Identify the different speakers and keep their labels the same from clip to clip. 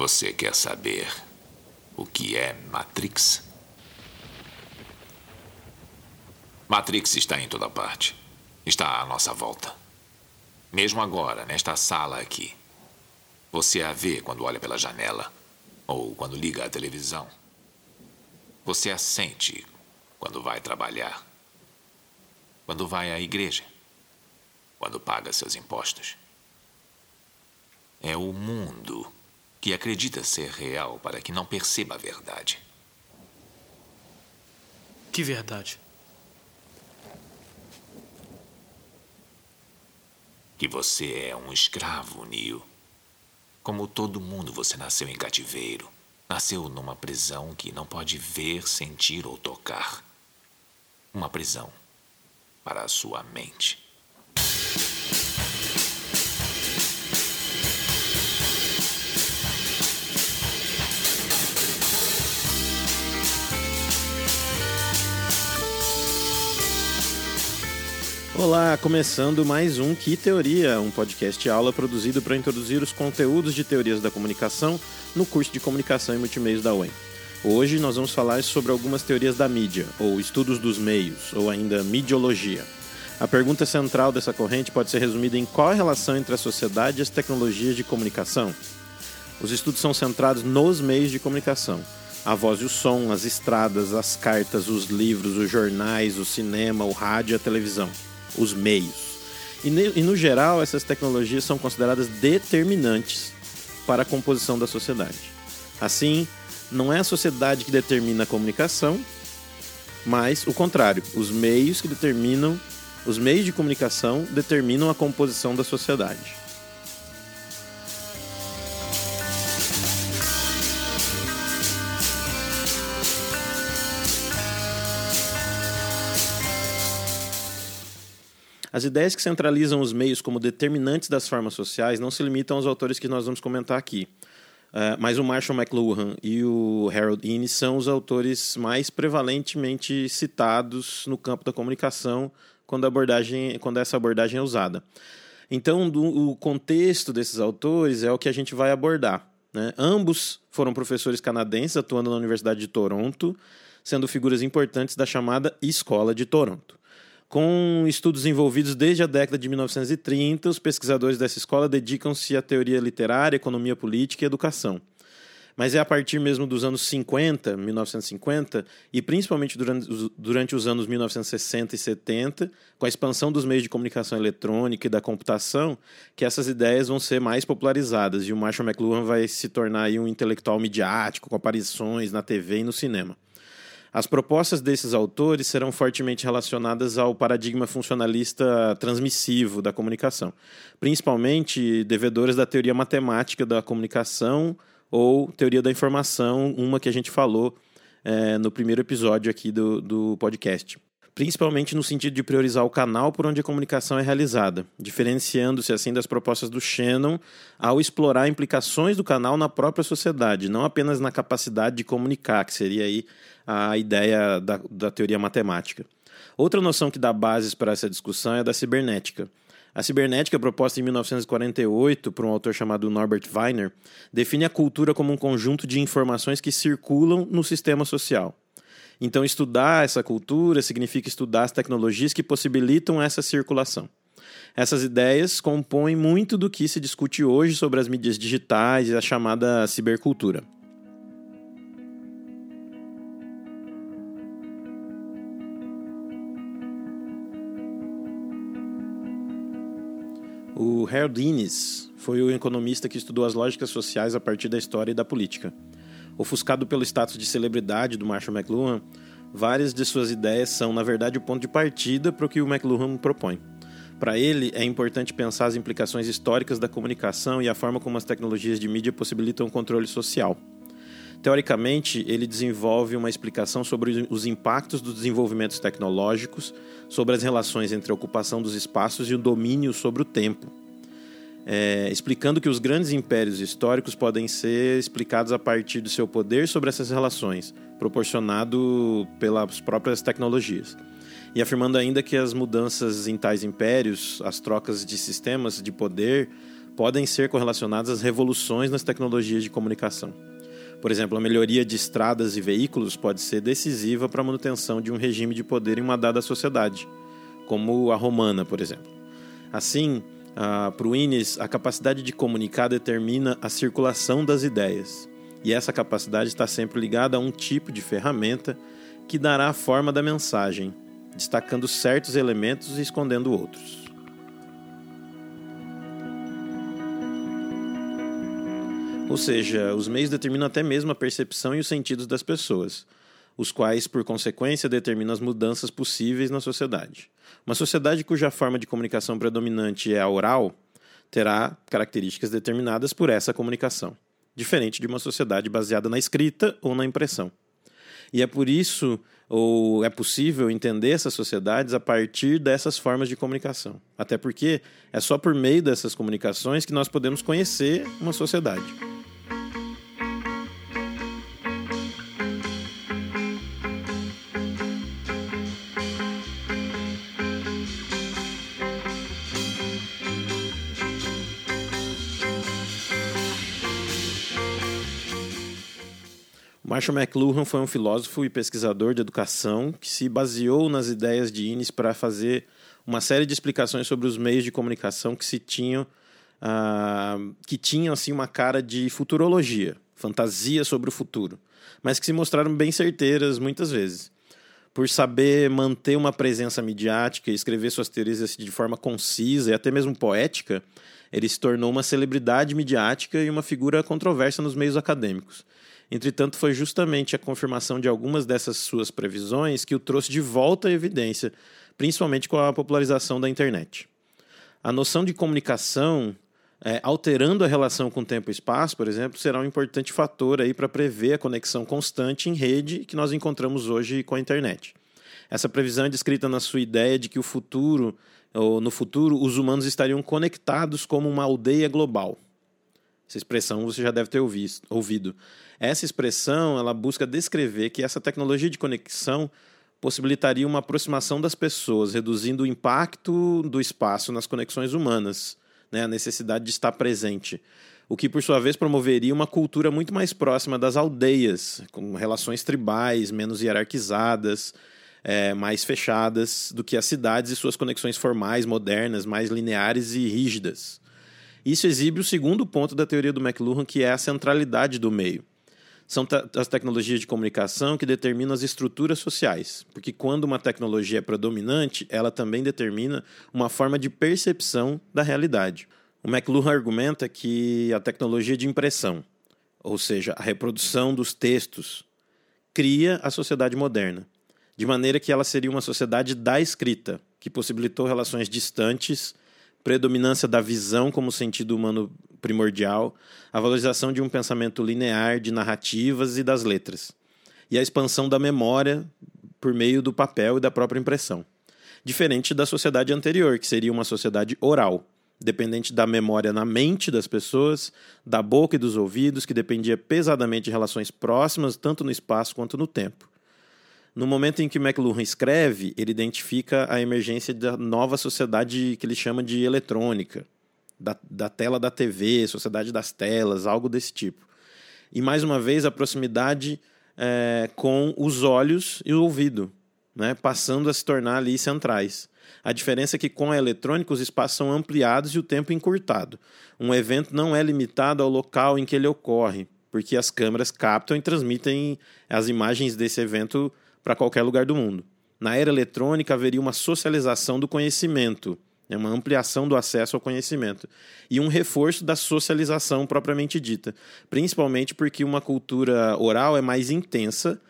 Speaker 1: Você quer saber o que é Matrix? Matrix está em toda parte. Está à nossa volta. Mesmo agora, nesta sala aqui. Você a vê quando olha pela janela ou quando liga a televisão. Você a sente quando vai trabalhar, quando vai à igreja, quando paga seus impostos. É o mundo que acredita ser real para que não perceba a verdade.
Speaker 2: Que verdade?
Speaker 1: Que você é um escravo, Neo. Como todo mundo, você nasceu em cativeiro. Nasceu numa prisão que não pode ver, sentir ou tocar. Uma prisão para a sua mente.
Speaker 3: Olá, começando mais um Que Teoria, um podcast aula produzido para introduzir os conteúdos de teorias da comunicação no curso de Comunicação e Multimeios da UEM. Hoje nós vamos falar sobre algumas teorias da mídia, ou estudos dos meios, ou ainda midiologia. A pergunta central dessa corrente pode ser resumida em qual a relação entre a sociedade e as tecnologias de comunicação. Os estudos são centrados nos meios de comunicação. A voz e o som, as estradas, as cartas, os livros, os jornais, o cinema, o rádio e a televisão os meios. E, e no geral, essas tecnologias são consideradas determinantes para a composição da sociedade. Assim, não é a sociedade que determina a comunicação, mas o contrário, os meios que determinam, os meios de comunicação determinam a composição da sociedade. As ideias que centralizam os meios como determinantes das formas sociais não se limitam aos autores que nós vamos comentar aqui. Uh, mas o Marshall McLuhan e o Harold Innes são os autores mais prevalentemente citados no campo da comunicação quando, abordagem, quando essa abordagem é usada. Então, do, o contexto desses autores é o que a gente vai abordar. Né? Ambos foram professores canadenses atuando na Universidade de Toronto, sendo figuras importantes da chamada Escola de Toronto. Com estudos envolvidos desde a década de 1930, os pesquisadores dessa escola dedicam-se à teoria literária, economia política e educação. Mas é a partir mesmo dos anos 50, 1950, e principalmente durante, durante os anos 1960 e 70, com a expansão dos meios de comunicação eletrônica e da computação, que essas ideias vão ser mais popularizadas e o Marshall McLuhan vai se tornar um intelectual midiático, com aparições na TV e no cinema. As propostas desses autores serão fortemente relacionadas ao paradigma funcionalista transmissivo da comunicação, principalmente devedoras da teoria matemática da comunicação ou teoria da informação, uma que a gente falou é, no primeiro episódio aqui do, do podcast principalmente no sentido de priorizar o canal por onde a comunicação é realizada, diferenciando-se assim das propostas do Shannon ao explorar implicações do canal na própria sociedade, não apenas na capacidade de comunicar, que seria aí a ideia da, da teoria matemática. Outra noção que dá bases para essa discussão é a da cibernética. A cibernética, proposta em 1948 por um autor chamado Norbert Weiner, define a cultura como um conjunto de informações que circulam no sistema social. Então, estudar essa cultura significa estudar as tecnologias que possibilitam essa circulação. Essas ideias compõem muito do que se discute hoje sobre as mídias digitais e a chamada cibercultura. O Harold Innes foi o economista que estudou as lógicas sociais a partir da história e da política. Ofuscado pelo status de celebridade do Marshall McLuhan, várias de suas ideias são, na verdade, o ponto de partida para o que o McLuhan propõe. Para ele, é importante pensar as implicações históricas da comunicação e a forma como as tecnologias de mídia possibilitam o controle social. Teoricamente, ele desenvolve uma explicação sobre os impactos dos desenvolvimentos tecnológicos, sobre as relações entre a ocupação dos espaços e o domínio sobre o tempo é, explicando que os grandes impérios históricos podem ser explicados a partir do seu poder sobre essas relações, proporcionado pelas próprias tecnologias. E afirmando ainda que as mudanças em tais impérios, as trocas de sistemas de poder, podem ser correlacionadas às revoluções nas tecnologias de comunicação. Por exemplo, a melhoria de estradas e veículos pode ser decisiva para a manutenção de um regime de poder em uma dada sociedade, como a romana, por exemplo. Assim, para o Innes, a capacidade de comunicar determina a circulação das ideias, e essa capacidade está sempre ligada a um tipo de ferramenta que dará a forma da mensagem, destacando certos elementos e escondendo outros. Ou seja, os meios determinam até mesmo a percepção e os sentidos das pessoas, os quais, por consequência, determinam as mudanças possíveis na sociedade. Uma sociedade cuja forma de comunicação predominante é a oral terá características determinadas por essa comunicação, diferente de uma sociedade baseada na escrita ou na impressão. E é por isso, ou é possível entender essas sociedades a partir dessas formas de comunicação. Até porque é só por meio dessas comunicações que nós podemos conhecer uma sociedade. Marshall McLuhan foi um filósofo e pesquisador de educação que se baseou nas ideias de Innes para fazer uma série de explicações sobre os meios de comunicação que se tinham uh, que tinham assim uma cara de futurologia, fantasia sobre o futuro, mas que se mostraram bem certeiras muitas vezes. Por saber manter uma presença midiática e escrever suas teorias assim, de forma concisa e até mesmo poética, ele se tornou uma celebridade midiática e uma figura controversa nos meios acadêmicos. Entretanto, foi justamente a confirmação de algumas dessas suas previsões que o trouxe de volta à evidência, principalmente com a popularização da internet. A noção de comunicação, é, alterando a relação com tempo e espaço, por exemplo, será um importante fator para prever a conexão constante em rede que nós encontramos hoje com a internet. Essa previsão é descrita na sua ideia de que o futuro, ou no futuro, os humanos estariam conectados como uma aldeia global. Essa expressão você já deve ter ouvido. Essa expressão ela busca descrever que essa tecnologia de conexão possibilitaria uma aproximação das pessoas, reduzindo o impacto do espaço nas conexões humanas, né, a necessidade de estar presente. O que, por sua vez, promoveria uma cultura muito mais próxima das aldeias, com relações tribais, menos hierarquizadas, é, mais fechadas do que as cidades e suas conexões formais, modernas, mais lineares e rígidas. Isso exibe o segundo ponto da teoria do McLuhan, que é a centralidade do meio. São as tecnologias de comunicação que determinam as estruturas sociais, porque quando uma tecnologia é predominante, ela também determina uma forma de percepção da realidade. O McLuhan argumenta que a tecnologia de impressão, ou seja, a reprodução dos textos, cria a sociedade moderna, de maneira que ela seria uma sociedade da escrita, que possibilitou relações distantes predominância da visão como sentido humano primordial, a valorização de um pensamento linear de narrativas e das letras, e a expansão da memória por meio do papel e da própria impressão. Diferente da sociedade anterior, que seria uma sociedade oral, dependente da memória na mente das pessoas, da boca e dos ouvidos, que dependia pesadamente de relações próximas, tanto no espaço quanto no tempo. No momento em que McLuhan escreve, ele identifica a emergência da nova sociedade que ele chama de eletrônica, da, da tela da TV, sociedade das telas, algo desse tipo. E mais uma vez a proximidade é, com os olhos e o ouvido, né, passando a se tornar ali centrais. A diferença é que com a eletrônica os espaços são ampliados e o tempo encurtado. Um evento não é limitado ao local em que ele ocorre, porque as câmeras captam e transmitem as imagens desse evento para qualquer lugar do mundo. Na era eletrônica haveria uma socialização do conhecimento, né, uma ampliação do acesso ao conhecimento e um reforço da socialização propriamente dita, principalmente porque uma cultura oral é mais intensa,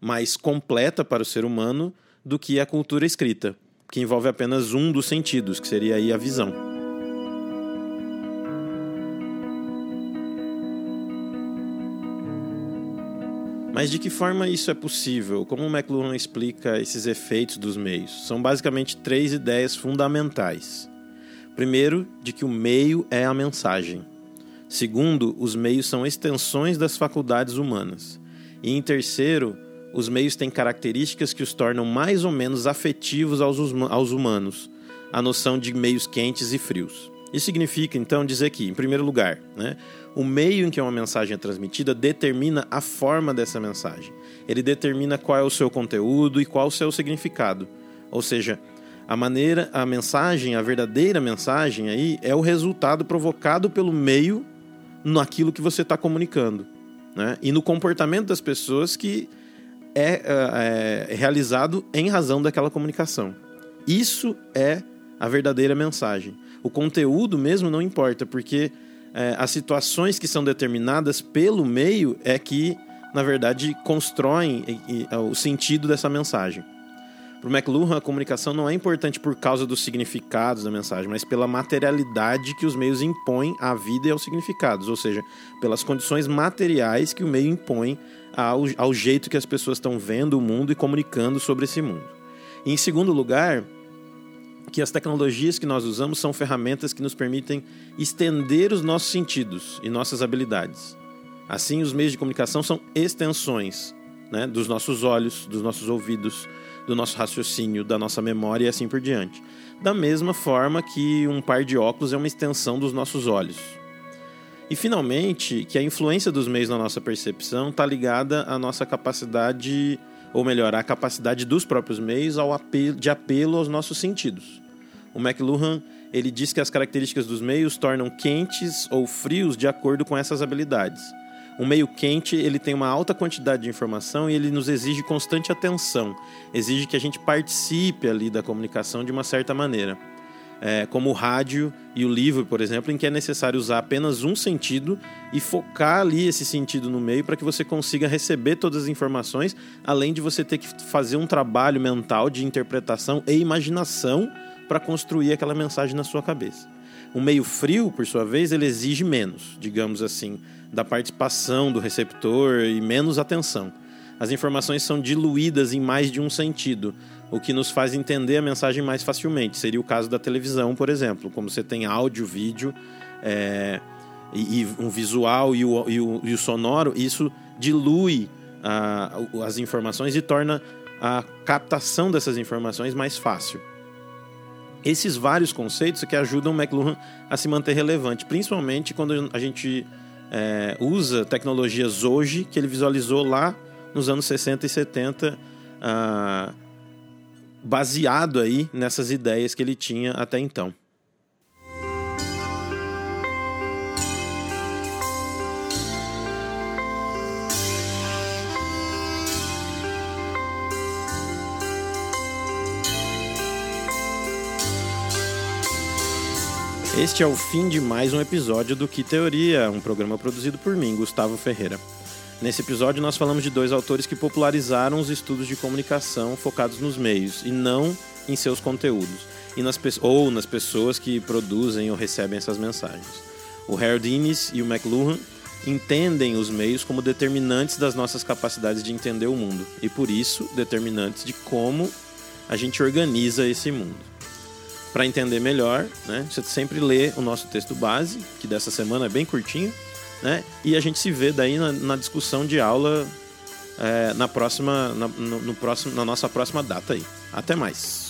Speaker 3: mais completa para o ser humano do que a cultura escrita, que envolve apenas um dos sentidos, que seria aí a visão. Mas de que forma isso é possível? Como o McLuhan explica esses efeitos dos meios? São basicamente três ideias fundamentais. Primeiro, de que o meio é a mensagem. Segundo, os meios são extensões das faculdades humanas. E em terceiro, os meios têm características que os tornam mais ou menos afetivos aos, aos humanos, a noção de meios quentes e frios. Isso significa, então, dizer que, em primeiro lugar, né, o meio em que uma mensagem é transmitida determina a forma dessa mensagem. Ele determina qual é o seu conteúdo e qual o seu significado. Ou seja, a maneira, a mensagem, a verdadeira mensagem aí é o resultado provocado pelo meio naquilo que você está comunicando. Né? E no comportamento das pessoas que é, é, é realizado em razão daquela comunicação. Isso é a verdadeira mensagem. O conteúdo mesmo não importa, porque é, as situações que são determinadas pelo meio é que, na verdade, constroem o sentido dessa mensagem. Para o McLuhan, a comunicação não é importante por causa dos significados da mensagem, mas pela materialidade que os meios impõem à vida e aos significados, ou seja, pelas condições materiais que o meio impõe ao, ao jeito que as pessoas estão vendo o mundo e comunicando sobre esse mundo. E, em segundo lugar, que as tecnologias que nós usamos são ferramentas que nos permitem estender os nossos sentidos e nossas habilidades. Assim, os meios de comunicação são extensões né, dos nossos olhos, dos nossos ouvidos, do nosso raciocínio, da nossa memória e assim por diante. Da mesma forma que um par de óculos é uma extensão dos nossos olhos. E finalmente, que a influência dos meios na nossa percepção está ligada à nossa capacidade ou melhor, a capacidade dos próprios meios ao apelo, de apelo aos nossos sentidos. O McLuhan ele diz que as características dos meios tornam quentes ou frios de acordo com essas habilidades. Um meio quente ele tem uma alta quantidade de informação e ele nos exige constante atenção, exige que a gente participe ali da comunicação de uma certa maneira é, como o rádio e o livro, por exemplo, em que é necessário usar apenas um sentido e focar ali esse sentido no meio para que você consiga receber todas as informações, além de você ter que fazer um trabalho mental de interpretação e imaginação para construir aquela mensagem na sua cabeça. O meio frio, por sua vez, ele exige menos, digamos assim, da participação do receptor e menos atenção. As informações são diluídas em mais de um sentido, o que nos faz entender a mensagem mais facilmente. Seria o caso da televisão, por exemplo, como você tem áudio, vídeo é, e, e, um visual e o, e o, e o sonoro, isso dilui as informações e torna a captação dessas informações mais fácil. Esses vários conceitos que ajudam o McLuhan a se manter relevante, principalmente quando a gente é, usa tecnologias hoje que ele visualizou lá nos anos 60 e 70. Ah, baseado aí nessas ideias que ele tinha até então. Este é o fim de mais um episódio do Que Teoria, um programa produzido por mim, Gustavo Ferreira. Nesse episódio, nós falamos de dois autores que popularizaram os estudos de comunicação focados nos meios e não em seus conteúdos, e nas, ou nas pessoas que produzem ou recebem essas mensagens. O Harold Innes e o McLuhan entendem os meios como determinantes das nossas capacidades de entender o mundo e, por isso, determinantes de como a gente organiza esse mundo. Para entender melhor, né, você sempre lê o nosso texto base, que dessa semana é bem curtinho, né? E a gente se vê daí na, na discussão de aula é, na próxima, na, no, no próximo, na nossa próxima data aí. Até mais.